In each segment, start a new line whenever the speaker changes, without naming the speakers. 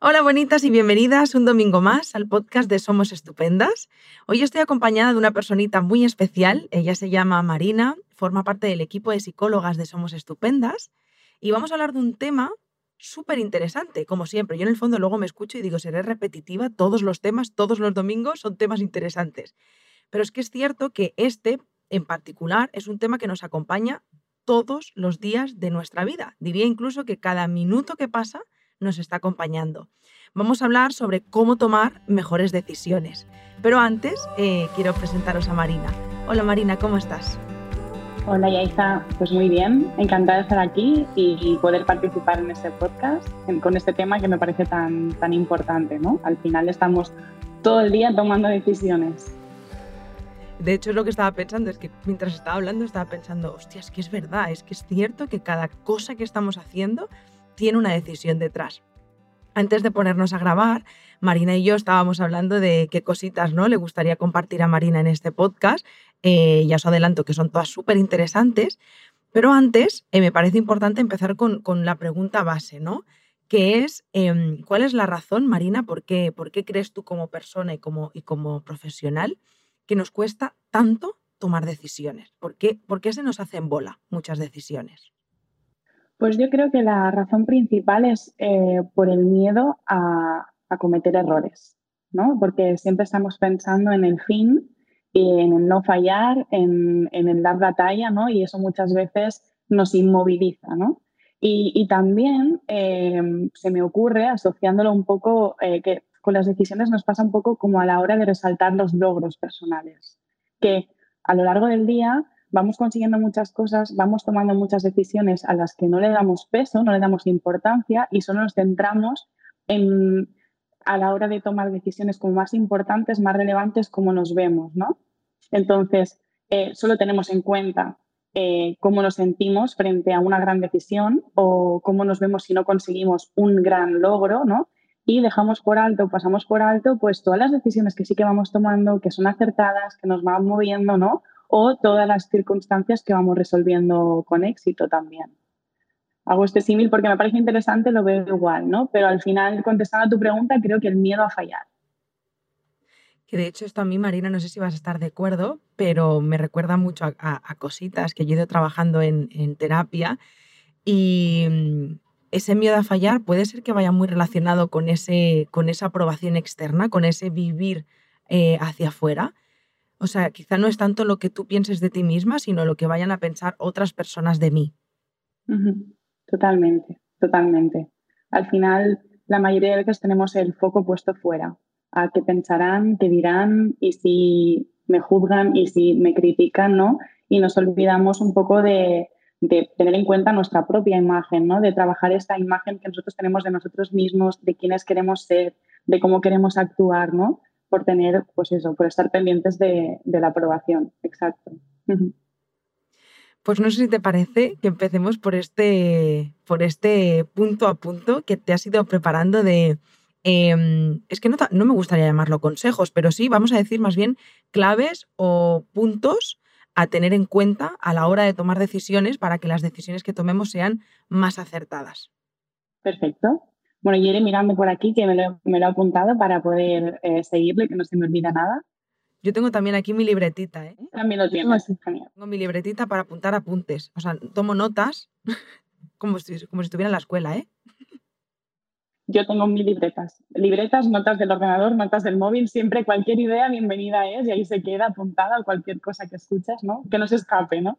Hola bonitas y bienvenidas un domingo más al podcast de Somos Estupendas. Hoy estoy acompañada de una personita muy especial. Ella se llama Marina, forma parte del equipo de psicólogas de Somos Estupendas y vamos a hablar de un tema súper interesante, como siempre. Yo en el fondo luego me escucho y digo, seré repetitiva, todos los temas, todos los domingos son temas interesantes. Pero es que es cierto que este en particular es un tema que nos acompaña todos los días de nuestra vida. Diría incluso que cada minuto que pasa nos está acompañando. Vamos a hablar sobre cómo tomar mejores decisiones. Pero antes eh, quiero presentaros a Marina. Hola Marina, ¿cómo estás?
Hola Yaiza, pues muy bien, encantada de estar aquí y poder participar en este podcast con este tema que me parece tan, tan importante, ¿no? Al final estamos todo el día tomando decisiones.
De hecho, lo que estaba pensando es que mientras estaba hablando estaba pensando, hostia, es que es verdad, es que es cierto que cada cosa que estamos haciendo tiene una decisión detrás. Antes de ponernos a grabar, Marina y yo estábamos hablando de qué cositas ¿no? le gustaría compartir a Marina en este podcast. Eh, ya os adelanto que son todas súper interesantes, pero antes eh, me parece importante empezar con, la pregunta base, ¿no? Que es, em, ¿cuál es la razón, Marina, por qué, por qué crees tú como persona y como, y como profesional que nos cuesta tanto tomar decisiones? ¿Por qué, ¿Por qué se nos hacen bola muchas decisiones?
Pues yo creo que la razón principal es eh, por el miedo a, cometer errores, ¿no? Porque siempre estamos pensando en el fin y en el no fallar, en, el dar la talla, ¿no? Y eso muchas veces nos inmoviliza, ¿no? Y, también eh, se me ocurre, asociándolo un poco, eh, que con las decisiones nos pasa un poco como a la hora de resaltar los logros personales, que a lo largo del día vamos consiguiendo muchas cosas, vamos tomando muchas decisiones a las que no le damos peso, no le damos importancia y solo nos centramos en, a la hora de tomar decisiones como más importantes, más relevantes, como nos vemos, ¿no? Entonces, eh, solo tenemos en cuenta eh, cómo nos sentimos frente a una gran decisión o cómo nos vemos si no conseguimos un gran logro, ¿no? Y dejamos por alto, pasamos por alto, pues todas las decisiones que sí que vamos tomando, que son acertadas, que nos van moviendo, ¿no? O todas las circunstancias que vamos resolviendo con éxito también. Hago este símil porque me parece interesante, lo veo igual, ¿no? Pero al final, contestando a tu pregunta, creo que el miedo a fallar.
Que de hecho esto a mí, Marina, no sé si vas a estar de acuerdo, pero me recuerda mucho a, cositas que yo he ido trabajando en, terapia y mm, ese miedo a fallar puede ser que vaya muy relacionado con, ese, con esa aprobación externa, con ese vivir eh, hacia afuera. O sea, quizá no es tanto lo que tú pienses de ti misma, sino lo que vayan a pensar otras personas de mí.
Totalmente, totalmente. Al final, la mayoría de veces tenemos el foco puesto fuera, a qué pensarán, qué dirán y si me juzgan y si me critican, ¿no? Y nos olvidamos un poco de, de tener en cuenta nuestra propia imagen, ¿no? De trabajar esta imagen que nosotros tenemos de nosotros mismos, de quiénes queremos ser, de cómo queremos actuar, ¿no? Por tener, pues eso, por estar pendientes de, la aprobación. Exacto.
Pues no sé si te parece que empecemos por este, por este punto a punto que te has ido preparando de... Em, es que no, no, me gustaría llamarlo consejos, pero sí, vamos a decir más bien claves o puntos a tener en cuenta a la hora de tomar decisiones para que las decisiones que tomemos sean más acertadas.
Perfecto. Bueno, yo iré mirando por aquí, que me lo, he apuntado para poder eh, seguirle, que no se me olvida nada.
Yo tengo también aquí mi libretita, ¿eh?
También lo tienes, genial.
Tengo mi libretita para apuntar apuntes. O sea, tomo notas como si, como si estuviera en la escuela, ¿eh?
Yo tengo mil libretas. Libretas, notas del ordenador, notas del móvil, siempre cualquier idea bienvenida es y ahí se queda apuntada cualquier cosa que escuchas, ¿no? Que no se escape, ¿no?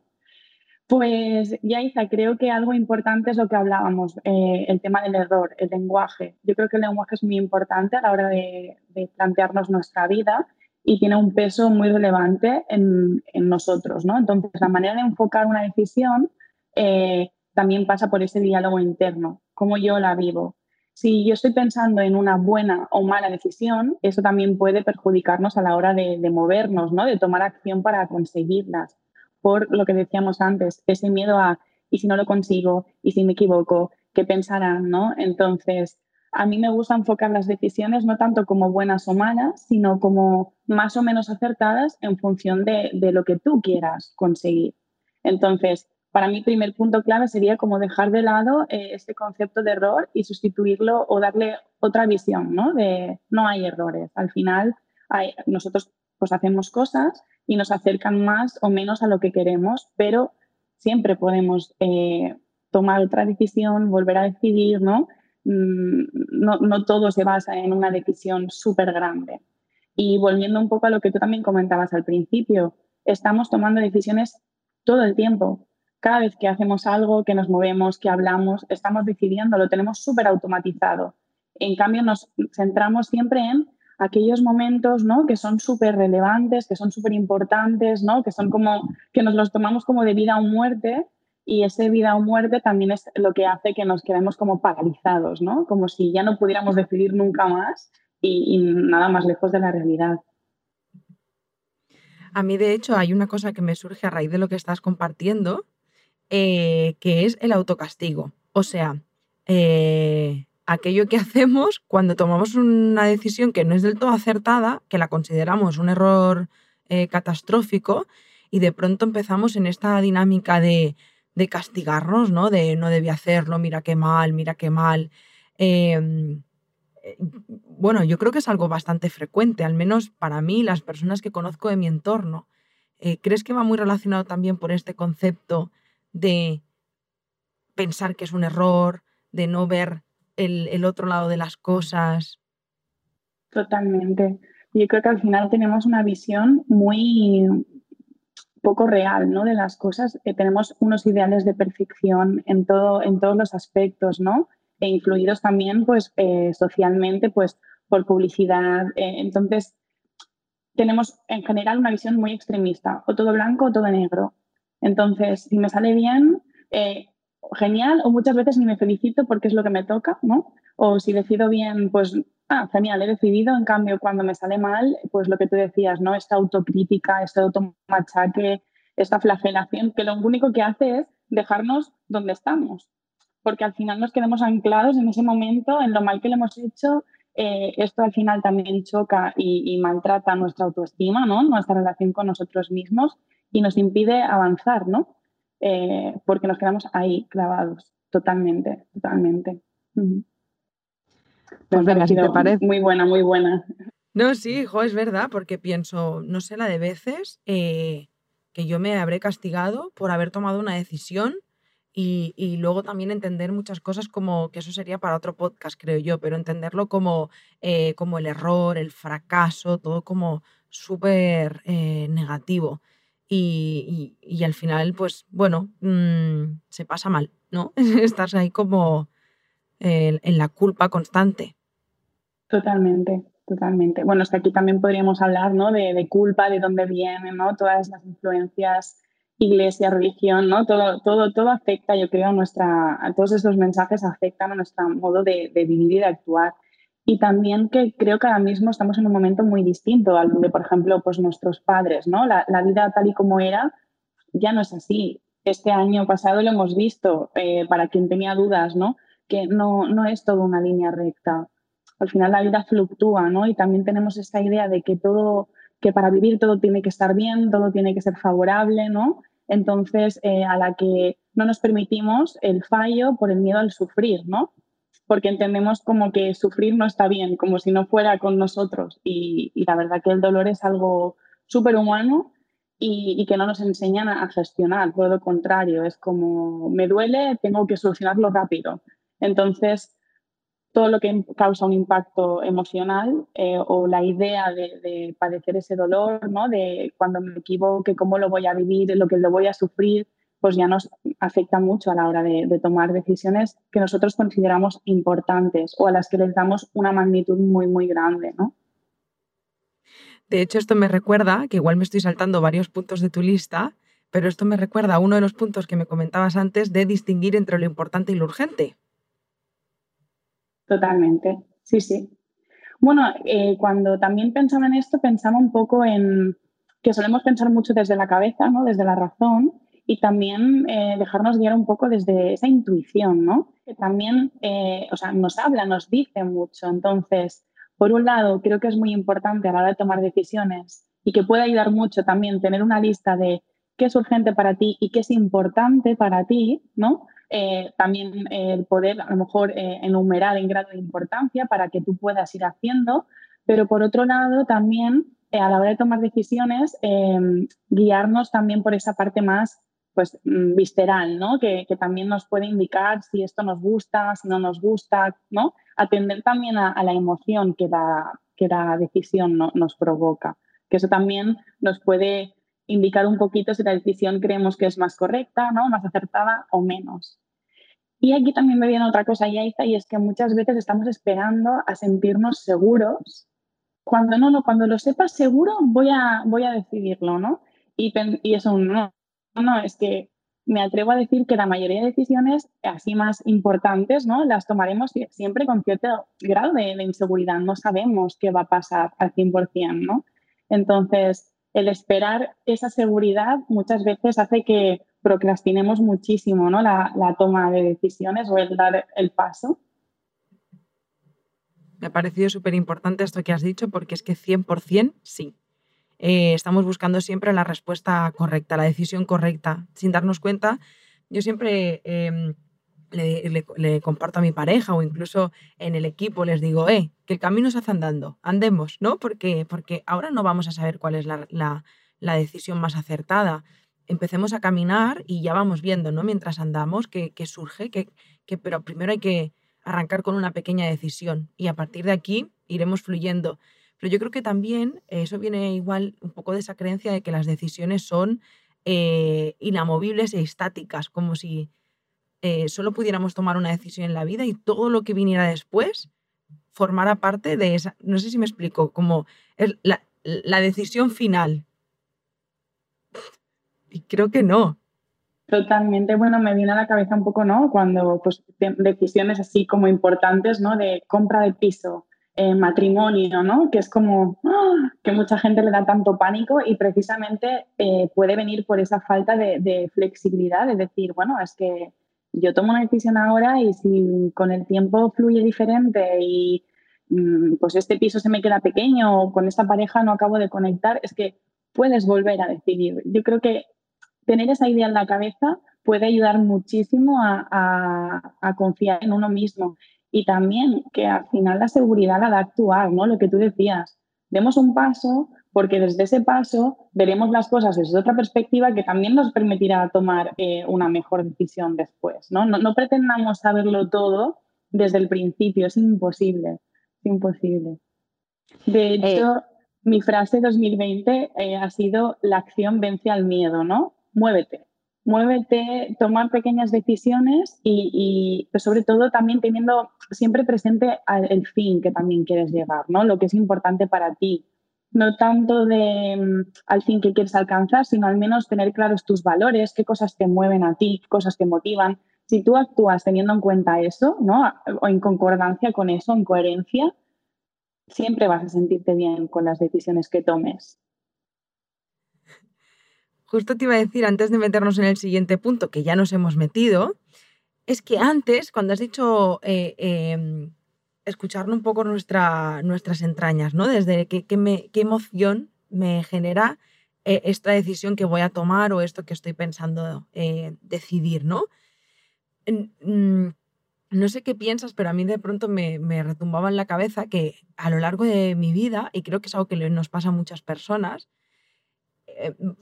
Pues Yaiza, creo que algo importante es lo que hablábamos, eh, el tema del error, el lenguaje. Yo creo que el lenguaje es muy importante a la hora de, plantearnos nuestra vida y tiene un peso muy relevante en, nosotros, ¿no? Entonces, la manera de enfocar una decisión eh, también pasa por ese diálogo interno, cómo yo la vivo. Si yo estoy pensando en una buena o mala decisión, eso también puede perjudicarnos a la hora de, de movernos, ¿no? De tomar acción para conseguirlas por lo que decíamos antes, ese miedo a, ¿y si no lo consigo? ¿Y si me equivoco? ¿Qué pensarán? ¿no? Entonces, a mí me gusta enfocar las decisiones no tanto como buenas o malas, sino como más o menos acertadas en función de, lo que tú quieras conseguir. Entonces, para mí, primer punto clave sería como dejar de lado eh, este concepto de error y sustituirlo o darle otra visión, ¿no? De no hay errores. Al final, hay, nosotros pues hacemos cosas y nos acercan más o menos a lo que queremos, pero siempre podemos eh, tomar otra decisión, volver a decidir, ¿no? Mm, no, no todo se basa en una decisión súper grande. Y volviendo un poco a lo que tú también comentabas al principio, estamos tomando decisiones todo el tiempo. Cada vez que hacemos algo, que nos movemos, que hablamos, estamos decidiendo, lo tenemos súper automatizado. En cambio, nos centramos siempre en aquellos momentos ¿no? que son súper relevantes, que son súper importantes, ¿no? que son como que nos los tomamos como de vida o muerte y ese vida o muerte también es lo que hace que nos quedemos como paralizados, ¿no? como si ya no pudiéramos decidir nunca más y, nada más lejos de la realidad.
A mí, de hecho, hay una cosa que me surge a raíz de lo que estás compartiendo, eh, que es el autocastigo. O sea, eh, aquello que hacemos cuando tomamos una decisión que no es del todo acertada, que la consideramos un error eh, catastrófico, y de pronto empezamos en esta dinámica de, castigarnos, ¿no? De no debí hacerlo, mira qué mal, mira qué mal. Em, eh, bueno, yo creo que es algo bastante frecuente, al menos para mí, las personas que conozco de mi entorno. Eh, ¿Crees que va muy relacionado también por este concepto de pensar que es un error, de no ver el, otro lado de las cosas.
Totalmente. Yo creo que al final tenemos una visión muy poco real ¿no? de las cosas. Eh, tenemos unos ideales de perfección en, todo, en todos los aspectos, ¿no? E influidos también pues, eh, socialmente pues, por publicidad. Eh, entonces, tenemos en general una visión muy extremista, o todo blanco o todo negro. Entonces, si me sale bien, genial, o muchas veces ni me felicito porque es lo que me toca, ¿no? O si decido bien, pues, ah, genial, he decidido, en cambio, cuando me sale mal, pues lo que tú decías, ¿no? Esta autocrítica, este automachaque, esta flagelación, que lo único que hace es dejarnos donde estamos, porque al final nos quedamos anclados en ese momento, en lo mal que le hemos hecho, eh, esto al final también choca y, y, maltrata nuestra autoestima, ¿no? Nuestra relación con nosotros mismos y nos impide avanzar, ¿no? Eh, porque nos quedamos ahí clavados, totalmente, totalmente.
Pues venga, si te parece.
Muy buena, muy buena.
No, sí, hijo, es verdad, porque pienso, no sé la de veces eh, que yo me habré castigado por haber tomado una decisión y, luego también entender muchas cosas como, que eso sería para otro podcast, creo yo, pero entenderlo como, eh, como el error, el fracaso, todo como súper negativo y, al final, pues bueno, mm, se pasa mal, ¿no? Estás ahí como en, la culpa constante.
Totalmente, totalmente. Bueno, que aquí también podríamos hablar, ¿no? De, culpa, de dónde vienen, ¿no? Todas las influencias, iglesia, religión, ¿no? Todo, todo, todo afecta, yo creo, a nuestra, todos esos mensajes afectan a nuestro modo de, de vivir y de actuar. Y también que creo que ahora mismo estamos en un momento muy distinto al de, por ejemplo, pues nuestros padres, ¿no? La, vida tal y como era ya no es así. Este año pasado lo hemos visto, eh, para quien tenía dudas, ¿no? Que no, no es todo una línea recta. Al final la vida fluctúa, ¿no? Y también tenemos esta idea de que todo, que para vivir todo tiene que estar bien, todo tiene que ser favorable, ¿no? Entonces, eh, a la que no nos permitimos el fallo por el miedo al sufrir, ¿no? Porque entendemos como que sufrir no está bien, como si no fuera con nosotros. Y, la verdad que el dolor es algo súper humano y, que no nos enseñan a gestionar, todo lo contrario, es como me duele, tengo que solucionarlo rápido. Entonces, todo lo que causa un impacto emocional eh, o la idea de, de, padecer ese dolor, ¿no? de cuando me equivoque, cómo lo voy a vivir, lo que lo voy a sufrir, pues ya nos afecta mucho a la hora de, tomar decisiones que nosotros consideramos importantes o a las que les damos una magnitud muy, muy grande, ¿no?
De hecho, esto me recuerda, que igual me estoy saltando varios puntos de tu lista, pero esto me recuerda a uno de los puntos que me comentabas antes de distinguir entre lo importante y lo urgente.
Totalmente, sí, sí. Bueno, eh, cuando también pensaba en esto, pensaba un poco en que solemos pensar mucho desde la cabeza, ¿no? desde la razón, y también eh, dejarnos guiar un poco desde esa intuición, ¿no? Que también, eh, o sea, nos habla, nos dice mucho. Entonces, por un lado, creo que es muy importante a la hora de tomar decisiones y que puede ayudar mucho también tener una lista de qué es urgente para ti y qué es importante para ti, ¿no? eh, también el poder a lo mejor enumerar en grado de importancia para que tú puedas ir haciendo, pero por otro lado también a la hora de tomar decisiones, guiarnos también por esa parte más pues, mm, visceral, ¿no? Que, también nos puede indicar si esto nos gusta, si no nos gusta, ¿no? Atender también a, la emoción que la, que la decisión nos provoca, que eso también nos puede indicar un poquito si la decisión creemos que es más correcta, ¿no? Más acertada o menos. Y aquí también me viene otra cosa, Yaiza, y es que muchas veces estamos esperando a sentirnos seguros. Cuando no, no, cuando lo sepas seguro, voy a, voy a decidirlo, ¿no? Y, y eso no, no, es que me atrevo a decir que la mayoría de decisiones así más importantes, ¿no? Las tomaremos siempre con cierto grado de, inseguridad. No sabemos qué va a pasar al 100%, ¿no? Entonces, el esperar esa seguridad muchas veces hace que procrastinemos muchísimo ¿no? la, toma de decisiones o el dar el paso.
Me ha parecido súper importante esto que has dicho porque es que 100% sí. Eh, estamos buscando siempre la respuesta correcta, la decisión correcta, sin darnos cuenta. Yo siempre em, le, comparto a mi pareja o incluso en el equipo les digo, eh, que el camino se hace andando, andemos, ¿no? Porque, porque ahora no vamos a saber cuál es la, la, decisión más acertada. Empecemos a caminar y ya vamos viendo, ¿no? Mientras andamos, que, surge, que, que, pero primero hay que arrancar con una pequeña decisión y a partir de aquí iremos fluyendo. Pero yo creo que también eso viene igual un poco de esa creencia de que las decisiones son eh, inamovibles e estáticas, como si eh, solo pudiéramos tomar una decisión en la vida y todo lo que viniera después formara parte de esa, no sé si me explico, como la, la decisión final. Y creo que no.
Totalmente, bueno, me viene a la cabeza un poco, ¿no? Cuando pues decisiones así como importantes, ¿no? De compra de piso, eh, matrimonio, ¿no? Que es como ¡ah! que mucha gente le da tanto pánico y precisamente eh, puede venir por esa falta de, flexibilidad, de decir, bueno, es que yo tomo una decisión ahora y si con el tiempo fluye diferente y mm, pues este piso se me queda pequeño o con esta pareja no acabo de conectar, es que puedes volver a decidir. Yo creo que tener esa idea en la cabeza puede ayudar muchísimo a confiar en uno mismo y también que al final la seguridad la da actuar, ¿no? Lo que tú decías, demos un paso, porque desde ese paso veremos las cosas desde otra perspectiva que también nos permitirá tomar eh, una mejor decisión después. ¿no? ¿no? pretendamos saberlo todo desde el principio, es imposible, es imposible. De eh, hecho, mi frase 2020 eh, ha sido la acción vence al miedo, ¿no? Muévete, muévete, tomar pequeñas decisiones y, y pues sobre todo también teniendo siempre presente el fin que también quieres llegar, ¿no? Lo que es importante para ti, no tanto de mm, al fin que quieres alcanzar, sino al menos tener claros tus valores, qué cosas te mueven a ti, qué cosas te motivan. Si tú actúas teniendo en cuenta eso, ¿no? O en concordancia con eso, en coherencia, siempre vas a sentirte bien con las decisiones que tomes.
Justo te iba a decir, antes de meternos en el siguiente punto, que ya nos hemos metido, es que antes, cuando has dicho eh, em, escuchar un poco nuestra, nuestras entrañas, ¿no? Desde qué, emoción me genera eh, esta decisión que voy a tomar o esto que estoy pensando eh, decidir, ¿no? Mm, no sé qué piensas, pero a mí de pronto me, me, retumbaba en la cabeza que a lo largo de mi vida, y creo que es algo que nos pasa a muchas personas,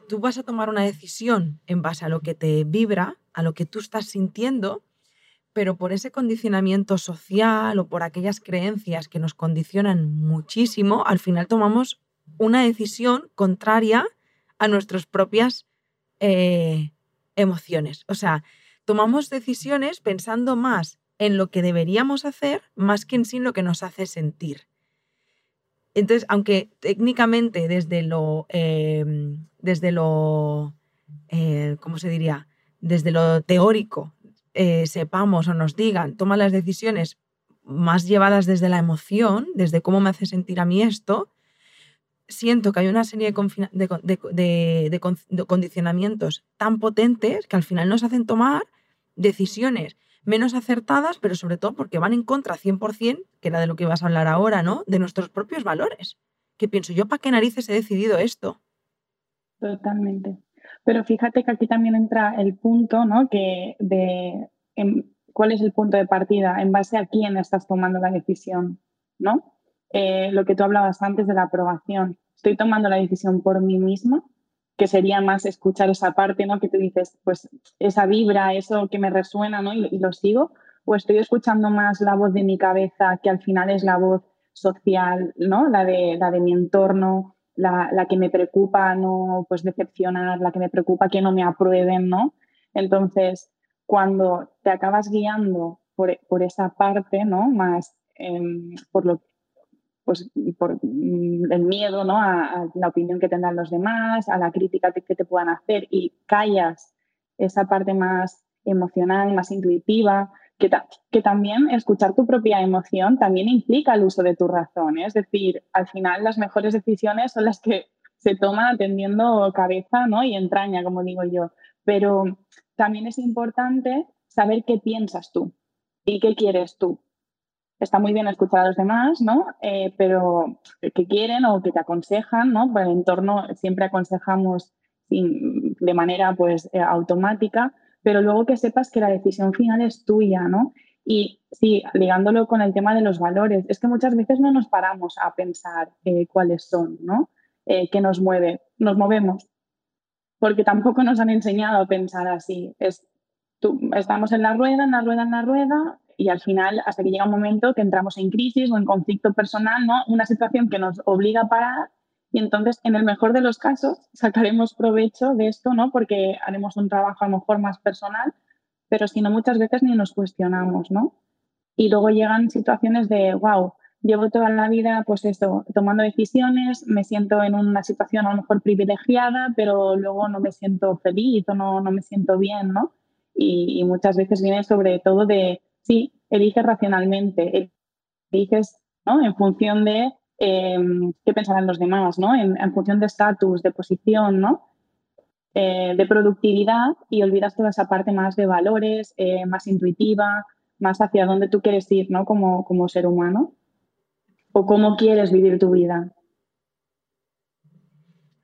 tú vas a tomar una decisión en base a lo que te vibra, a lo que tú estás sintiendo, pero por ese condicionamiento social o por aquellas creencias que nos condicionan muchísimo, al final tomamos una decisión contraria a nuestras propias eh, emociones. O sea, tomamos decisiones pensando más en lo que deberíamos hacer más que en sí lo que nos hace sentir. Entonces, aunque técnicamente desde lo, em, desde lo, eh, ¿cómo se diría? Desde lo teórico eh, sepamos o nos digan, toma las decisiones más llevadas desde la emoción, desde cómo me hace sentir a mí esto, siento que hay una serie de, condicionamientos tan potentes que al final nos hacen tomar decisiones menos acertadas, pero sobre todo porque van en contra 100%, que era de lo que ibas a hablar ahora, ¿no? De nuestros propios valores. Que pienso, ¿yo para qué narices he decidido esto?
Totalmente. Pero fíjate que aquí también entra el punto, ¿no? Que de cuál es el punto de partida, en base a quién estás tomando la decisión, ¿no? Eh, lo que tú hablabas antes de la aprobación. Estoy tomando la decisión por mí misma, que sería más escuchar esa parte, ¿no? Que tú dices, pues esa vibra, eso que me resuena, ¿no? Y, lo sigo. O estoy escuchando más la voz de mi cabeza, que al final es la voz social, ¿no? La de, la de mi entorno, la, la, que me preocupa no pues decepcionar, la que me preocupa que no me aprueben, ¿no? Entonces, cuando te acabas guiando por, por esa parte, ¿no? Más em, por lo pues por mm, el miedo ¿no? a, la opinión que tendrán los demás, a la crítica que te puedan hacer y callas esa parte más emocional, más intuitiva, que, también escuchar tu propia emoción también implica el uso de tu razón. ¿eh? Es decir, al final las mejores decisiones son las que se toman atendiendo cabeza ¿no? y entraña, como digo yo. Pero también es importante saber qué piensas tú y qué quieres tú está muy bien escuchar a los demás, ¿no? Eh, pero que quieren o que te aconsejan, ¿no? Por el entorno siempre aconsejamos de manera pues eh, automática, pero luego que sepas que la decisión final es tuya, ¿no? Y sí, ligándolo con el tema de los valores, es que muchas veces no nos paramos a pensar eh, cuáles son, ¿no? ¿Qué nos mueve? Nos movemos, porque tampoco nos han enseñado a pensar así. Estamos en la rueda, en la rueda, en la rueda, y al final, hasta que llega un momento que entramos en crisis o en conflicto personal, ¿no? Una situación que nos obliga a parar y entonces, en el mejor de los casos, sacaremos provecho de esto, ¿no? Porque haremos un trabajo a lo mejor más personal, pero si no, muchas veces ni nos cuestionamos, ¿no? Y luego llegan situaciones de, wow, llevo toda la vida, pues esto, tomando decisiones, me siento en una situación a lo mejor privilegiada, pero luego no me siento feliz o no, no me siento bien, ¿no? Y, y muchas veces viene sobre todo de sí, eliges racionalmente, eliges ¿no? en función de em, qué pensarán los demás, ¿no? en, función de estatus, de posición, ¿no? Eh, de productividad y olvidas toda esa parte más de valores, eh, más intuitiva, más hacia dónde tú quieres ir ¿no? como, como ser humano o cómo quieres vivir tu vida.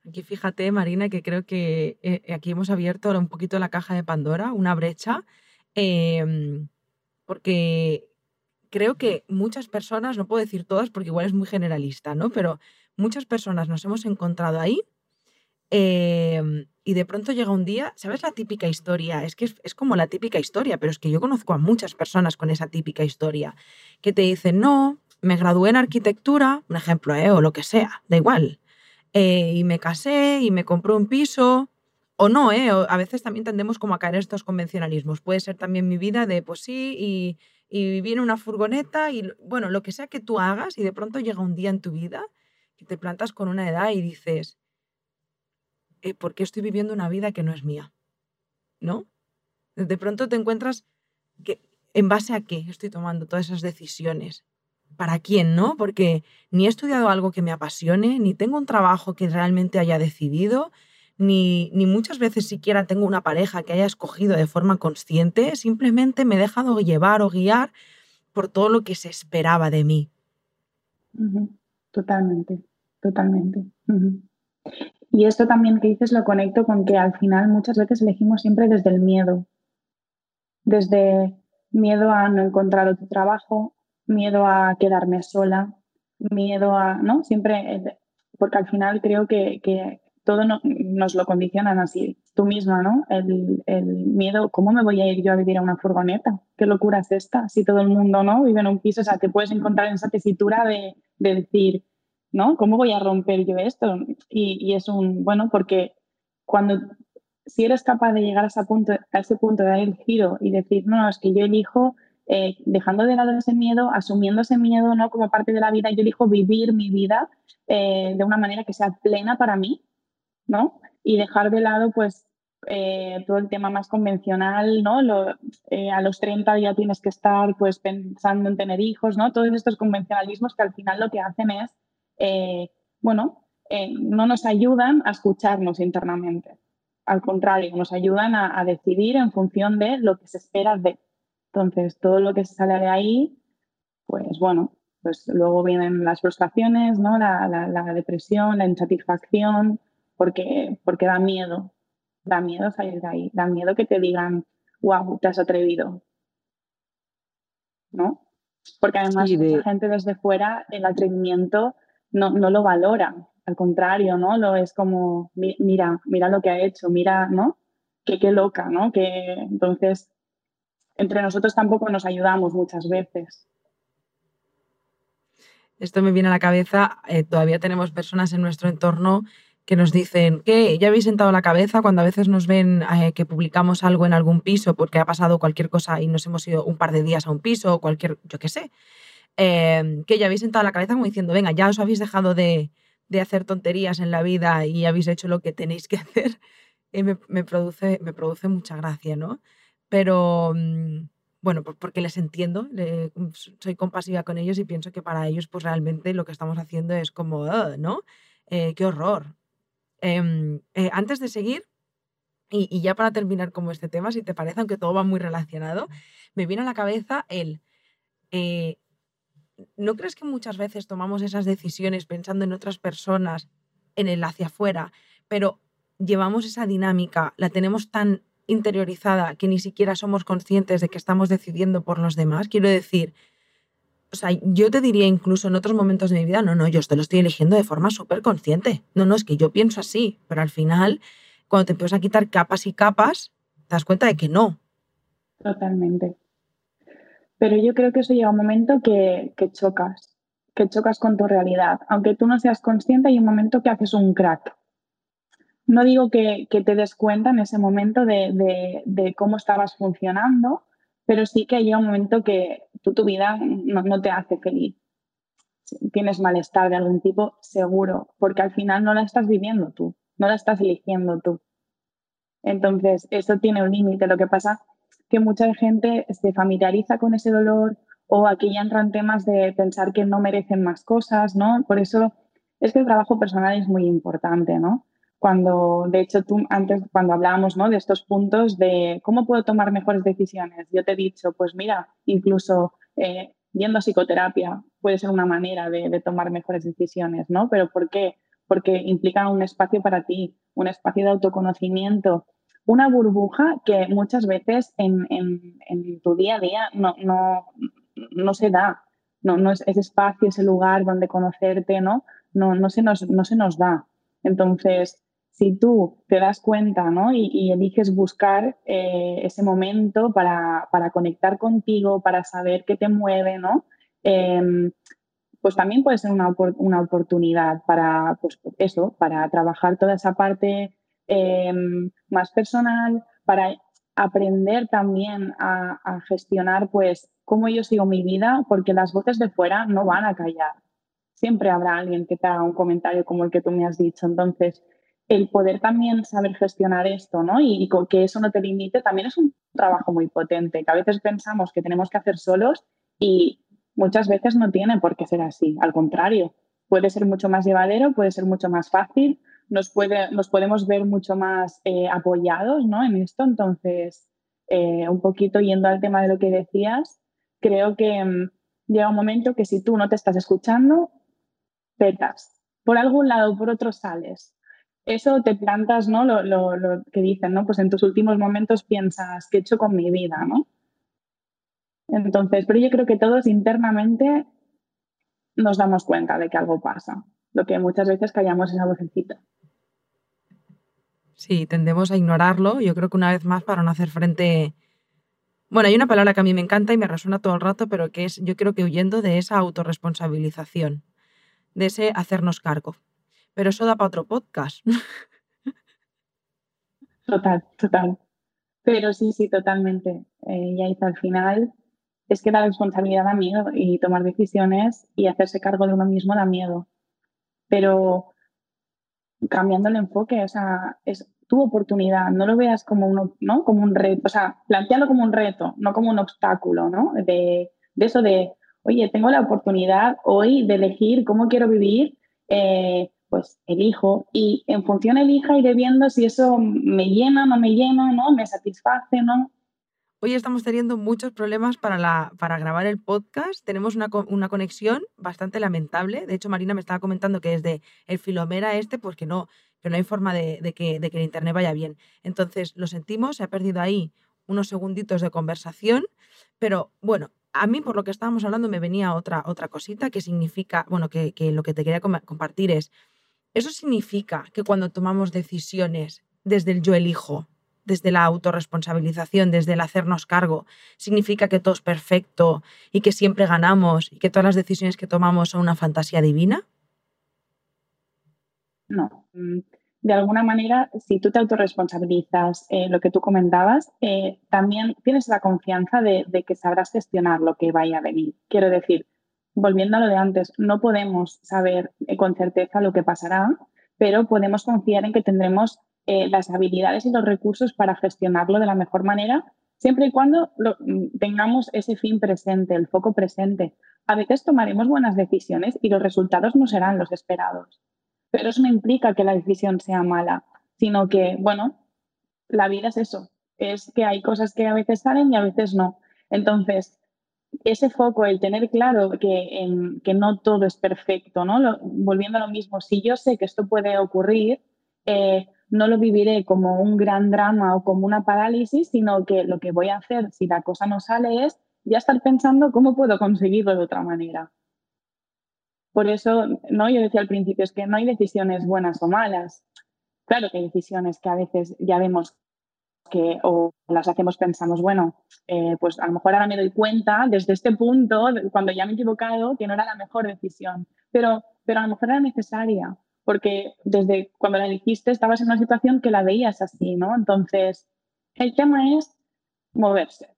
Aquí fíjate, Marina, que creo que eh, aquí hemos abierto un poquito la caja de Pandora, una brecha. Em, porque creo que muchas personas, no puedo decir todas porque igual es muy generalista, ¿no? Pero muchas personas nos hemos encontrado ahí em, y de pronto llega un día, ¿sabes la típica historia? Es que es, como la típica historia, pero es que yo conozco a muchas personas con esa típica historia que te dicen, no, me gradué en arquitectura, un ejemplo, ¿eh? o lo que sea, da igual, eh, y me casé y me compré un piso o no, ¿eh? a veces también tendemos como a caer estos convencionalismos. Puede ser también mi vida de, pues sí, y, y viene una furgoneta y, bueno, lo que sea que tú hagas y de pronto llega un día en tu vida que te plantas con una edad y dices, eh, ¿por qué estoy viviendo una vida que no es mía? ¿No? De pronto te encuentras que, ¿en base a qué estoy tomando todas esas decisiones? ¿Para quién, no? Porque ni he estudiado algo que me apasione, ni tengo un trabajo que realmente haya decidido, ni, ni muchas veces siquiera tengo una pareja que haya escogido de forma consciente, simplemente me he dejado llevar o guiar por todo lo que se esperaba de mí.
Totalmente, totalmente. Y esto también que dices lo conecto con que al final muchas veces elegimos siempre desde el miedo, desde miedo a no encontrar otro trabajo, miedo a quedarme sola, miedo a, ¿no? Siempre, eh, porque al final creo que, que todo nos lo condicionan así, tú misma, ¿no? El, miedo, ¿cómo me voy a ir yo a vivir a una furgoneta? ¿Qué locura es esta? Si todo el mundo, ¿no? Vive en un piso, o sea, te puedes encontrar en esa tesitura de, decir, ¿no? ¿Cómo voy a romper yo esto? Y, es un, bueno, porque cuando, si eres capaz de llegar a ese punto, a ese punto de dar el giro y decir, no, es que yo elijo eh, dejando de lado ese miedo, asumiendo ese miedo ¿no? como parte de la vida, yo elijo vivir mi vida eh, de una manera que sea plena para mí, ¿no? Y dejar de lado, pues, eh, todo el tema más convencional, ¿no? Eh, a los 30 ya tienes que estar, pues, pensando en tener hijos, ¿no? Todos estos convencionalismos que al final lo que hacen es, eh, bueno, no nos ayudan a escucharnos internamente. Al contrario, nos ayudan a, decidir en función de lo que se espera de. Entonces, todo lo que se sale de ahí, pues bueno, pues luego vienen las frustraciones, ¿no? La depresión, la insatisfacción, porque, porque da miedo, da miedo salir de ahí, da miedo que te digan, wow, te has atrevido, ¿no? Porque además mucha gente desde fuera el atrevimiento no, no, lo valora, al contrario, ¿no? Lo es como, mira, mira lo que ha hecho, mira, ¿no? Que qué loca, ¿no? Que entonces entre nosotros tampoco nos ayudamos muchas veces.
Esto me viene a la cabeza, eh, todavía tenemos personas en nuestro entorno que nos dicen que ya habéis sentado la cabeza cuando a veces nos ven eh, que publicamos algo en algún piso porque ha pasado cualquier cosa y nos hemos ido un par de días a un piso o cualquier, yo qué sé, em, que ya habéis sentado la cabeza como diciendo, venga, ya os habéis dejado de, hacer tonterías en la vida y habéis hecho lo que tenéis que hacer, y me, produce, me produce mucha gracia, ¿no? Pero mm, bueno, porque les entiendo, soy compasiva con ellos y pienso que para ellos pues realmente lo que estamos haciendo es como, ¿no? Eh, qué horror, Em, eh, antes de seguir, y, ya para terminar como este tema, si te parece, aunque todo va muy relacionado, me viene a la cabeza el... Eh, ¿No crees que muchas veces tomamos esas decisiones pensando en otras personas, en el hacia afuera, pero llevamos esa dinámica, la tenemos tan interiorizada que ni siquiera somos conscientes de que estamos decidiendo por los demás? Quiero decir, o sea, yo te diría incluso en otros momentos de mi vida, no, no, yo esto lo estoy eligiendo de forma súper consciente. No, no, es que yo pienso así, pero al final, cuando te empiezas a quitar capas y capas, te das cuenta de que no.
Totalmente. Pero yo creo que eso llega un momento que, chocas, que chocas con tu realidad. Aunque tú no seas consciente, hay un momento que haces un crack. No digo que, te des cuenta en ese momento de cómo estabas funcionando, pero sí que llega un momento que tú, tu vida no, te hace feliz. Tienes malestar de algún tipo, seguro, porque al final no la estás viviendo tú, no la estás eligiendo tú. Entonces, eso tiene un límite. Lo que pasa que mucha gente se familiariza con ese dolor o aquí ya entran temas de pensar que no merecen más cosas, ¿no? Por eso es que el trabajo personal es muy importante, ¿no? Cuando, de hecho, tú antes, cuando hablábamos ¿no? de estos puntos de cómo puedo tomar mejores decisiones, yo te he dicho, pues mira, incluso eh, yendo a psicoterapia puede ser una manera de, tomar mejores decisiones, ¿no? Pero ¿por qué? Porque implica un espacio para ti, un espacio de autoconocimiento, una burbuja que muchas veces en, tu día a día no, no, no se da, no, no es ese espacio, ese lugar donde conocerte, ¿no? No, no, se, nos, no se nos da. Entonces, si tú te das cuenta ¿no? y, eliges buscar eh, ese momento para, conectar contigo, para saber qué te mueve, ¿no? Em, pues también puede ser una, oportunidad para, pues eso, para trabajar toda esa parte em, más personal, para aprender también a, a, gestionar pues cómo yo sigo mi vida, porque las voces de fuera no van a callar. Siempre habrá alguien que te haga un comentario como el que tú me has dicho. Entonces, el poder también saber gestionar esto, ¿no? Y, que eso no te limite, también es un trabajo muy potente, que a veces pensamos que tenemos que hacer solos y muchas veces no tiene por qué ser así. Al contrario, puede ser mucho más llevadero, puede ser mucho más fácil, nos, puede, nos podemos ver mucho más eh, apoyados, ¿no? En esto, entonces, eh, un poquito yendo al tema de lo que decías, creo que mm, llega un momento que si tú no te estás escuchando, petas. Por algún lado por otro sales eso te plantas, ¿no? Lo, lo, que dicen, ¿no? Pues en tus últimos momentos piensas, ¿qué he hecho con mi vida, ¿no? Entonces, pero yo creo que todos internamente nos damos cuenta de que algo pasa. Lo que muchas veces callamos esa vocecita.
Sí, tendemos a ignorarlo. Yo creo que una vez más para no hacer frente. Bueno, hay una palabra que a mí me encanta y me resuena todo el rato, pero que es, yo creo que huyendo de esa autorresponsabilización, de ese hacernos cargo pero eso da para otro podcast.
Total, total. Pero sí, sí, totalmente. Eh, ya al final, es que la responsabilidad da miedo y tomar decisiones y hacerse cargo de uno mismo da miedo. Pero cambiando el enfoque, o sea, es tu oportunidad, no lo veas como, uno, ¿no? como un reto, o sea, plantealo como un reto, no como un obstáculo, ¿no? De, de eso de, oye, tengo la oportunidad hoy de elegir cómo quiero vivir, eh, pues elijo y en función elija iré viendo si eso me llena, no me llena, ¿no? Me satisface, ¿no?
Hoy estamos teniendo muchos problemas para, la, para grabar el podcast. Tenemos una, una, conexión bastante lamentable. De hecho, Marina me estaba comentando que desde el Filomera este, pues que no, que no hay forma de, que, de que el internet vaya bien. Entonces, lo sentimos, se ha perdido ahí unos segunditos de conversación, pero bueno, a mí, por lo que estábamos hablando, me venía otra, otra cosita que significa, bueno, que, que lo que te quería compartir es, eso significa que cuando tomamos decisiones desde el yo elijo, desde la autorresponsabilización, desde el hacernos cargo, significa que todo es perfecto y que siempre ganamos y que todas las decisiones que tomamos son una fantasía divina?
No. Mm, de alguna manera, si tú te autorresponsabilizas, eh, lo que tú comentabas, eh, también tienes la confianza de, que sabrás gestionar lo que vaya a venir. Quiero decir, volviendo a lo de antes, no podemos saber eh, con certeza lo que pasará, pero podemos confiar en que tendremos las habilidades y los recursos para gestionarlo de la mejor manera, siempre y cuando mm, tengamos ese fin presente, el foco presente. A veces tomaremos buenas decisiones y los resultados no serán los esperados. Pero eso no implica que la decisión sea mala, sino que, bueno, la vida es eso, es que hay cosas que a veces salen y a veces no. Entonces, ese foco, el tener claro que, que no todo es perfecto, ¿no? volviendo a lo mismo, si yo sé que esto puede ocurrir, eh, no lo viviré como un gran drama o como una parálisis, sino que lo que voy a hacer si la cosa no sale es ya estar pensando cómo puedo conseguirlo de otra manera. Por eso, ¿no? Yo decía al principio, es que no hay decisiones buenas o malas. Claro que hay decisiones que a veces ya vemos que o las hacemos pensamos, bueno, eh, pues a lo mejor ahora me doy cuenta desde este punto, cuando ya me he equivocado, que no era la mejor decisión, pero, pero a lo mejor era necesaria, porque desde cuando la dijiste estabas en una situación que la veías así, ¿no? Entonces, el tema es moverse,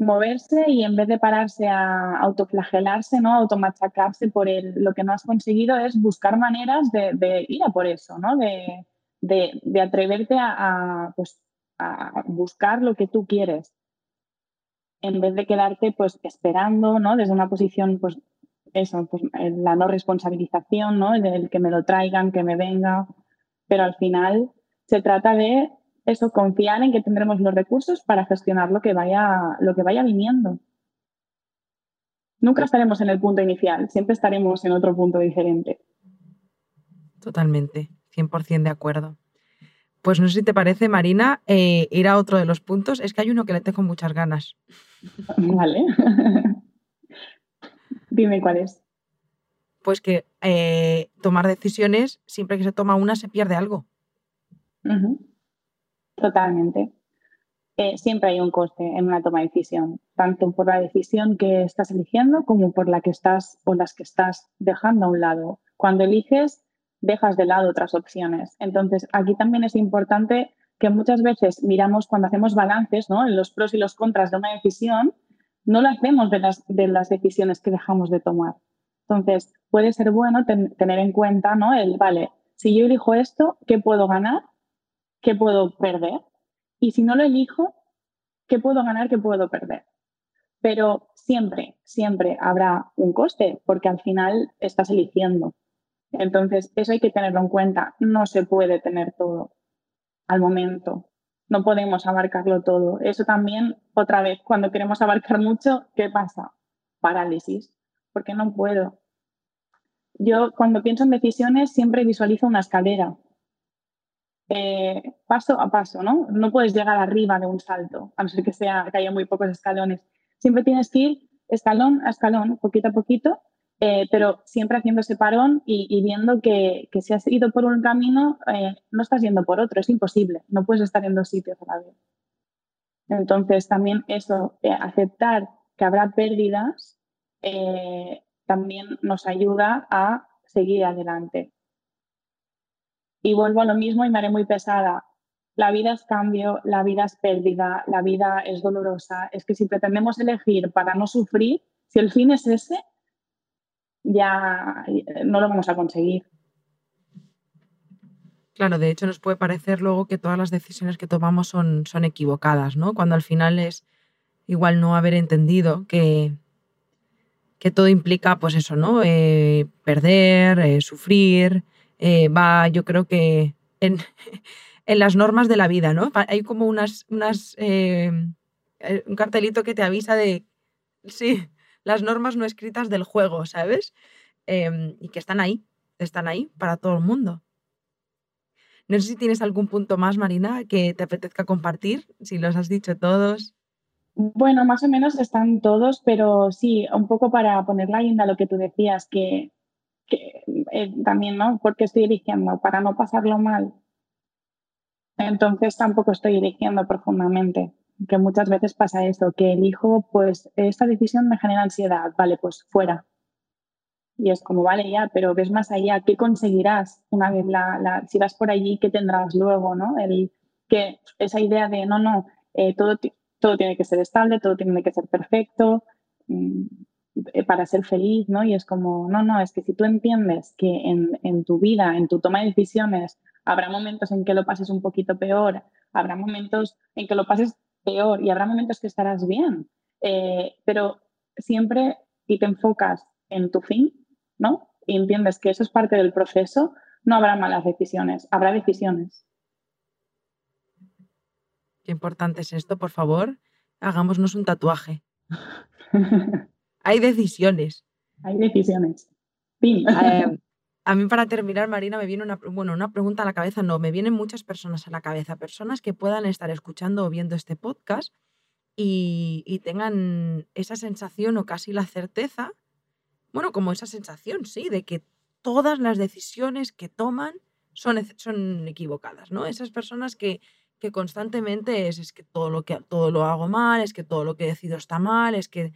moverse y en vez de pararse a autoflagelarse, ¿no? automachacarse por el, lo que no has conseguido, es buscar maneras de, ir a por eso, ¿no? de, de, atreverte a, pues, a buscar lo que tú quieres, en vez de quedarte pues, esperando ¿no? desde una posición, pues eso, pues, la no responsabilización, ¿no? el que me lo traigan, que me venga, pero al final se trata de eso, confiar en que tendremos los recursos para gestionar lo que vaya, lo que vaya viniendo. Nunca estaremos en el punto inicial, siempre estaremos en otro punto diferente.
Totalmente, 100% de acuerdo. Pues no sé si te parece, Marina, eh, ir a otro de los puntos. Es que hay uno que le tengo muchas ganas.
Vale. Dime cuál es.
Pues que eh, tomar decisiones, siempre que se toma una, se pierde algo.
Totalmente. Eh, siempre hay un coste en una toma de decisión, tanto por la decisión que estás eligiendo como por la que estás o las que estás dejando a un lado. Cuando eliges, dejas de lado otras opciones. Entonces, aquí también es importante que muchas veces miramos cuando hacemos balances, ¿no? En los pros y los contras de una decisión, no lo hacemos de las, de las decisiones que dejamos de tomar. Entonces, puede ser bueno tener en cuenta, ¿no? El, vale, si yo elijo esto, ¿qué puedo ganar? ¿qué puedo perder? Y si no lo elijo, ¿qué puedo ganar? ¿Qué puedo perder? Pero siempre, siempre habrá un coste, porque al final estás eligiendo. Entonces, eso hay que tenerlo en cuenta. No se puede tener todo al momento. No podemos abarcarlo todo. Eso también, otra vez, cuando queremos abarcar mucho, ¿qué pasa? Parálisis, porque no puedo. Yo cuando pienso en decisiones siempre visualizo una escalera eh, paso a paso, ¿no? No puedes llegar arriba de un salto, a no ser que, sea, que haya muy pocos escalones. Siempre tienes que ir escalón a escalón, poquito a poquito, eh, pero siempre haciendo ese parón y, viendo que, si has ido por un camino, eh, no estás yendo por otro, es imposible, no puedes estar en dos sitios a la vez. Entonces, también eso, aceptar que habrá pérdidas, también nos ayuda a seguir adelante. Y vuelvo a lo mismo y me haré muy pesada. La vida es cambio, la vida es pérdida, la vida es dolorosa. Es que si pretendemos elegir para no sufrir, si el fin es ese, ya eh, no lo vamos a conseguir.
Claro, de hecho nos puede parecer luego que todas las decisiones que tomamos son, son equivocadas, ¿no? Cuando al final es igual no haber entendido que, que todo implica, pues eso, ¿no? Eh, perder, eh, sufrir, va, yo creo que en, en, las normas de la vida, ¿no? Hay como unas, unas un cartelito que te avisa de, sí, las normas no escritas del juego, ¿sabes? Em, y que están ahí, están ahí para todo el mundo. No sé si tienes algún punto más, Marina, que te apetezca compartir, si los has dicho todos.
Bueno, más o menos están todos, pero sí, un poco para poner la guinda lo que tú decías, que, eh, también, ¿no? Porque estoy eligiendo para no pasarlo mal. Entonces tampoco estoy eligiendo profundamente, que muchas veces pasa esto, que elijo, pues esta decisión me genera ansiedad, vale, pues fuera. Y es como, vale, ya, pero ves más allá, ¿qué conseguirás una vez la, si vas por allí, qué tendrás luego, ¿no? El, que esa idea de, no, no, eh, todo, todo tiene que ser estable, todo tiene que ser perfecto mm, eh, para ser feliz, ¿no? Y es como, no, no, es que si tú entiendes que en, tu vida, en tu toma de decisiones, habrá momentos en que lo pases un poquito peor, habrá momentos en que lo pases peor y habrá momentos que estarás bien, eh, pero siempre y te enfocas en tu fin, ¿no? Y entiendes que eso es parte del proceso, no habrá malas decisiones, habrá decisiones.
Qué importante es esto, por favor. Hagámonos un tatuaje. Hay decisiones.
Hay decisiones.
Eh, a mí para terminar, Marina, me viene una, bueno, una pregunta a la cabeza. No, me vienen muchas personas a la cabeza. Personas que puedan estar escuchando o viendo este podcast y, y tengan esa sensación o casi la certeza, bueno, como esa sensación, sí, de que todas las decisiones que toman son, son equivocadas, ¿no? Esas personas que, que constantemente es, es que todo lo que todo lo hago mal, es que todo lo que decido está mal, es que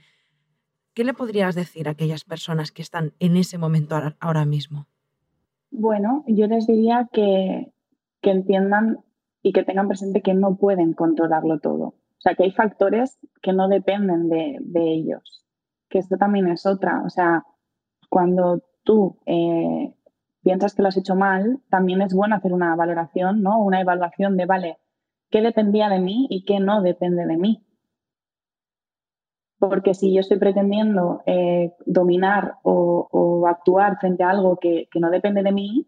¿qué le podrías decir a aquellas personas que están en ese momento ahora, mismo?
Bueno, yo les diría que, que entiendan y que tengan presente que no pueden controlarlo todo. O sea, que hay factores que no dependen de, de ellos. Que esto también es otra. O sea, cuando tú eh, piensas que lo has hecho mal, también es bueno hacer una valoración, ¿no? Una evaluación de, vale, qué dependía de mí y qué no depende de mí. Porque si yo estoy pretendiendo eh, dominar o, actuar frente a algo que, no depende de mí,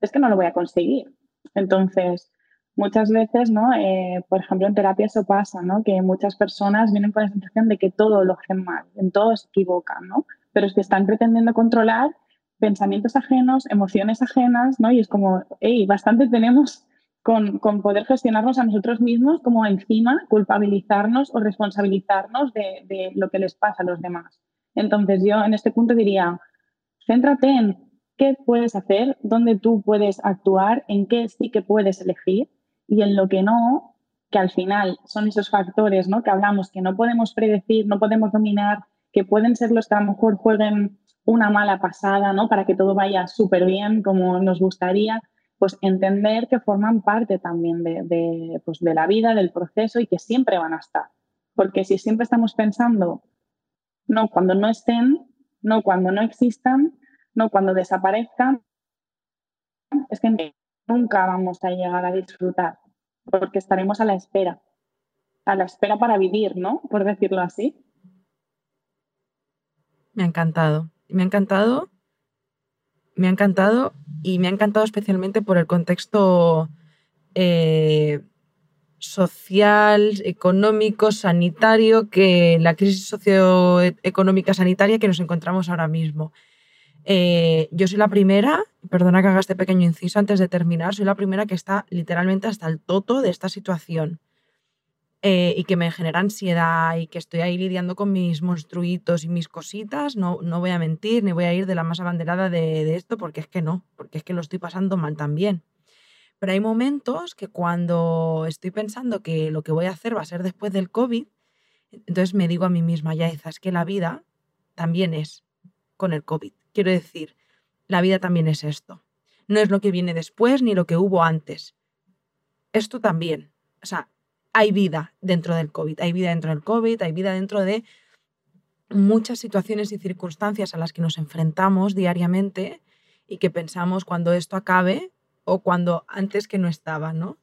es que no lo voy a conseguir. Entonces, muchas veces, ¿no? Eh, por ejemplo, en terapia eso pasa, ¿no? Que muchas personas vienen con la sensación de que todo lo hacen mal, en todo se equivocan, ¿no? Pero es que están pretendiendo controlar pensamientos ajenos, emociones ajenas, ¿no? Y es como, hey, bastante tenemos con, poder gestionarnos a nosotros mismos como encima culpabilizarnos o responsabilizarnos de, lo que les pasa a los demás. Entonces yo en este punto diría, céntrate en qué puedes hacer, dónde tú puedes actuar, en qué sí que puedes elegir y en lo que no, que al final son esos factores ¿no? que hablamos que no podemos predecir, no podemos dominar, que pueden ser los que a lo mejor jueguen una mala pasada, ¿no? Para que todo vaya súper bien como nos gustaría, pues entender que forman parte también pues, de, la vida, del proceso y que siempre van a estar. Porque si siempre estamos pensando, no cuando no estén, no cuando no existan, no cuando desaparezcan, es que nunca vamos a llegar a disfrutar, porque estaremos a la espera, a la espera para vivir, ¿no? Por decirlo así.
Me ha encantado. Me ha encantado. Me ha encantado y me ha encantado especialmente por el contexto eh, social, económico, sanitario, que la crisis socioeconómica sanitaria que nos encontramos ahora mismo. Eh, yo soy la primera, perdona que haga este pequeño inciso antes de terminar, soy la primera que está literalmente hasta el toto de esta situación. Eh, y que me genera ansiedad y que estoy ahí lidiando con mis monstruitos y mis cositas, no, no voy a mentir ni voy a ir de la más abanderada de, de esto porque es que no, porque es que lo estoy pasando mal también. Pero hay momentos que cuando estoy pensando que lo que voy a hacer va a ser después del COVID, entonces me digo a mí misma, ya es que la vida también es con el COVID. Quiero decir, la vida también es esto. No es lo que viene después ni lo que hubo antes. Esto también. O sea, hay vida dentro del COVID, hay vida dentro del COVID, hay vida dentro de muchas situaciones y circunstancias a las que nos enfrentamos diariamente y que pensamos cuando esto acabe o cuando antes que no estaba, ¿no?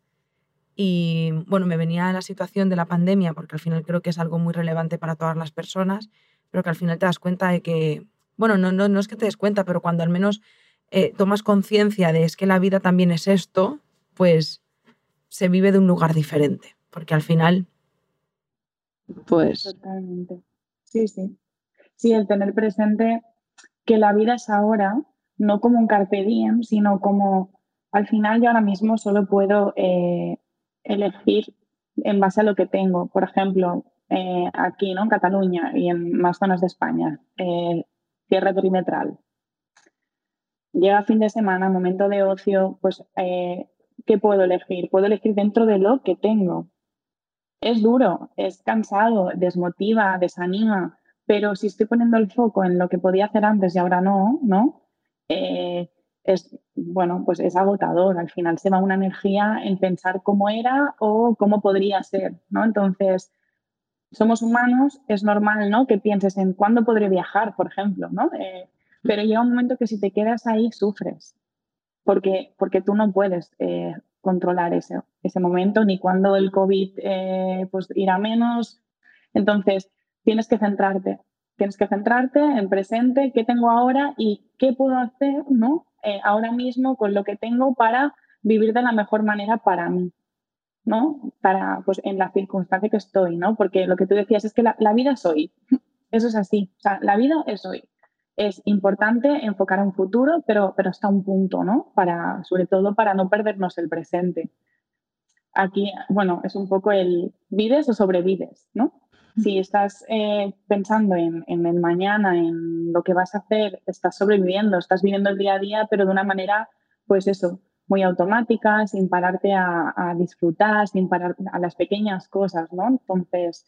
Y bueno, me venía la situación de la pandemia, porque al final creo que es algo muy relevante para todas las personas, pero que al final te das cuenta de que, bueno, no, es que te des cuenta, pero cuando al menos eh, tomas conciencia de es que la vida también es esto, pues se vive de un lugar diferente porque al final,
pues... Totalmente. Sí, sí. Sí, el tener presente que la vida es ahora, no como un carpe diem, sino como al final yo ahora mismo solo puedo eh, elegir en base a lo que tengo. Por ejemplo, eh, aquí, ¿no? En Cataluña y en más zonas de España, eh, cierre perimetral. Llega fin de semana, momento de ocio, pues, eh, ¿qué puedo elegir? Puedo elegir dentro de lo que tengo. Es duro, es cansado, desmotiva, desanima, pero si estoy poniendo el foco en lo que podía hacer antes y ahora no, ¿no? es, bueno, pues es agotador. Al final se va una energía en pensar cómo era o cómo podría ser, ¿no? Entonces, somos humanos, es normal, ¿no? Que pienses en cuándo podré viajar, por ejemplo, ¿no? Eh, pero llega un momento que si te quedas ahí, sufres, porque, porque tú no puedes eh, controlar ese, ese momento, ni cuándo el COVID eh, pues irá menos. Entonces, tienes que centrarte, tienes que centrarte en presente, qué tengo ahora y qué puedo hacer, ¿no? Eh, ahora mismo con lo que tengo para vivir de la mejor manera para mí, ¿no? Para, pues, en la circunstancia que estoy, ¿no? Porque lo que tú decías es que la, vida es hoy. Eso es así. O sea, la vida es hoy. Es importante enfocar a un futuro, pero, pero hasta un punto, ¿no? Para, sobre todo para no perdernos el presente. Aquí, bueno, es un poco el vives o sobrevives, ¿no? Si estás eh, pensando en, el mañana, en lo que vas a hacer, estás sobreviviendo, estás viviendo el día a día, pero de una manera, pues eso, muy automática, sin pararte a, disfrutar, sin parar a las pequeñas cosas, ¿no? Entonces,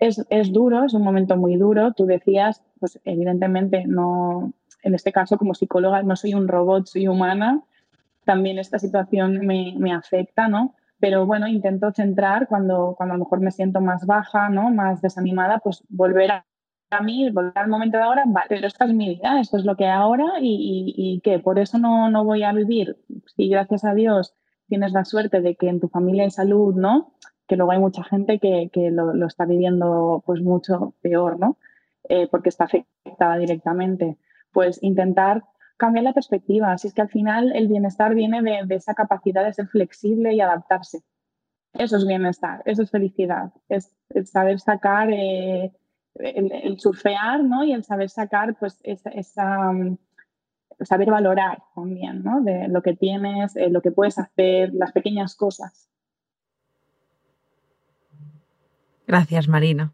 es, es, duro, es un momento muy duro. Tú decías, pues evidentemente no, en este caso como psicóloga no soy un robot, soy humana. También esta situación me, me afecta, ¿no? pero bueno, intento centrar cuando, cuando a lo mejor me siento más baja, ¿no? más desanimada, pues volver a, mí, volver al momento de ahora, vale, pero esta es mi vida, esto es lo que ahora y, y, que por eso no, no, voy a vivir. Si gracias a Dios tienes la suerte de que en tu familia hay salud, ¿no? Que luego hay mucha gente que, que lo, lo, está viviendo pues mucho peor, ¿no? Eh, porque está afectada directamente. Pues intentar cambiar la perspectiva. Así es que al final el bienestar viene de, esa capacidad de ser flexible y adaptarse. Eso es bienestar, eso es felicidad, es, saber sacar, eh, el, surfear, ¿no? Y el saber sacar, pues, esa, mm, saber valorar también, ¿no? De lo que tienes, eh, lo que puedes hacer, las pequeñas cosas.
Gracias, Marina.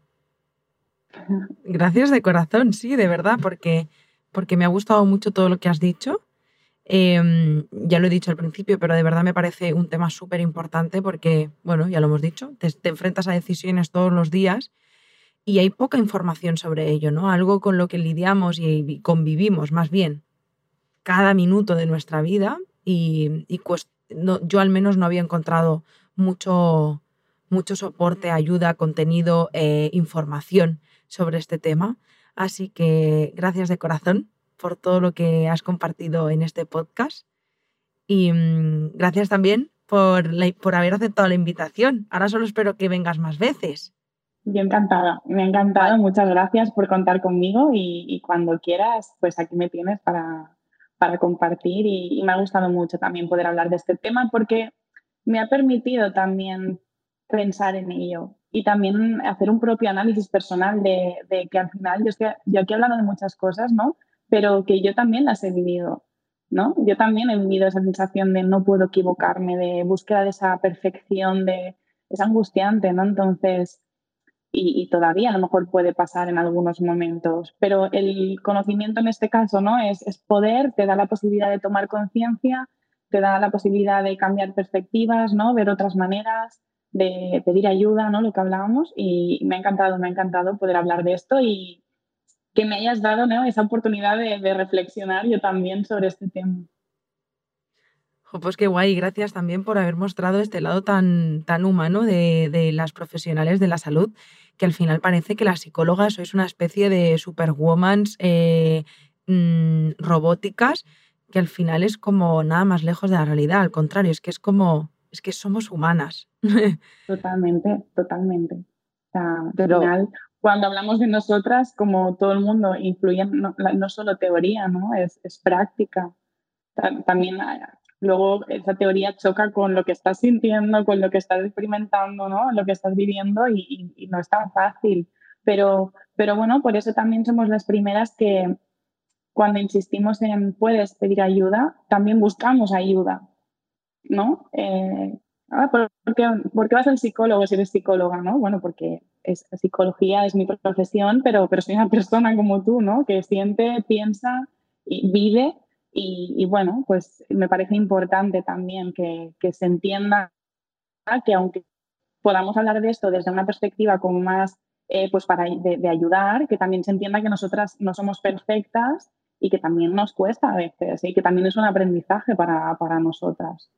Gracias de corazón, sí, de verdad, porque porque me ha gustado mucho todo lo que has dicho. Em, ya lo he dicho al principio, pero de verdad me parece un tema súper importante porque, bueno, ya lo hemos dicho, te, enfrentas a decisiones todos los días y hay poca información sobre ello, ¿no? Algo con lo que lidiamos y convivimos más bien cada minuto de nuestra vida y, yo al menos no había encontrado mucho, mucho soporte, ayuda, contenido, eh, información sobre este tema. Así que gracias de corazón por todo lo que has compartido en este podcast. Y mm, gracias también por, por haber aceptado la invitación. Ahora solo espero que vengas más veces.
Yo encantada, me ha encantado. Muchas gracias por contar conmigo y, cuando quieras, pues aquí me tienes para, para compartir y, me ha gustado mucho también poder hablar de este tema porque me ha permitido también pensar en ello y también hacer un propio análisis personal de, que al final yo, estoy, yo aquí hablando de muchas cosas, ¿no? Pero que yo también las he vivido, ¿no? Yo también he vivido esa sensación de no puedo equivocarme, de búsqueda de esa perfección, de es angustiante, ¿no? Entonces, y, todavía a lo mejor puede pasar en algunos momentos, pero el conocimiento en este caso, ¿no? Es, es poder, te da la posibilidad de tomar conciencia, te da la posibilidad de cambiar perspectivas, ¿no? Ver otras maneras, de pedir ayuda, ¿no? Lo que hablábamos y me ha encantado, me ha encantado poder hablar de esto y que me hayas dado esa oportunidad de, reflexionar yo también sobre este tema.
pues qué guay, gracias también por haber mostrado este lado tan, tan humano de, las profesionales de la salud, que al final parece que las psicólogas sois una especie de superwomans eh, mm, robóticas, que al final es como nada más lejos de la realidad, al contrario, es que es como es que somos humanas.
Totalmente, totalmente. O sea, al final, cuando hablamos de nosotras, como todo el mundo, influye no, solo teoría, ¿no? Es, práctica. También ah, luego esa teoría choca con lo que estás sintiendo, con lo que estás experimentando, ¿no? Lo que estás viviendo y, y no es tan fácil. Pero, pero bueno, por eso también somos las primeras que cuando insistimos en puedes pedir ayuda, también buscamos ayuda. ¿No? Eh, Ah, ¿por, qué, vas al psicólogo si eres psicóloga, no? Bueno, porque es, psicología es mi profesión, pero, pero soy una persona como tú, ¿no? Que siente, piensa y vive y, bueno, pues me parece importante también que, se entienda que aunque podamos hablar de esto desde una perspectiva como más, eh, pues para de, ayudar, que también se entienda que nosotras no somos perfectas y que también nos cuesta a veces y que también es un aprendizaje para, para nosotras.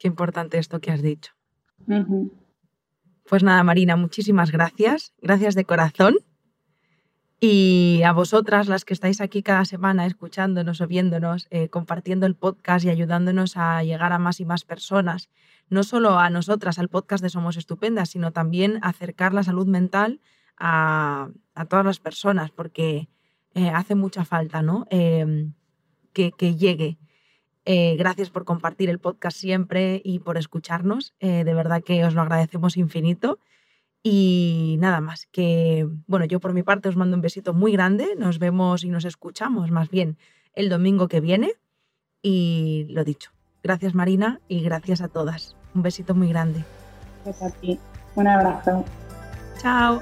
Qué importante esto que has dicho. Pues nada, Marina, muchísimas gracias. Gracias de corazón. Y a vosotras, las que estáis aquí cada semana escuchándonos o viéndonos, eh, compartiendo el podcast y ayudándonos a llegar a más y más personas, no solo a nosotras, al podcast de Somos Estupendas, sino también acercar la salud mental a, todas las personas, porque eh, hace mucha falta ¿no? Em, que, que llegue eh, gracias por compartir el podcast siempre y por escucharnos. Eh, de verdad que os lo agradecemos infinito. Y nada más, que bueno, yo por mi parte os mando un besito muy grande. Nos vemos y nos escuchamos más bien el domingo que viene. Y lo dicho, gracias Marina y gracias a todas. Un besito muy grande.
Gracias a ti. Un abrazo.
Chao.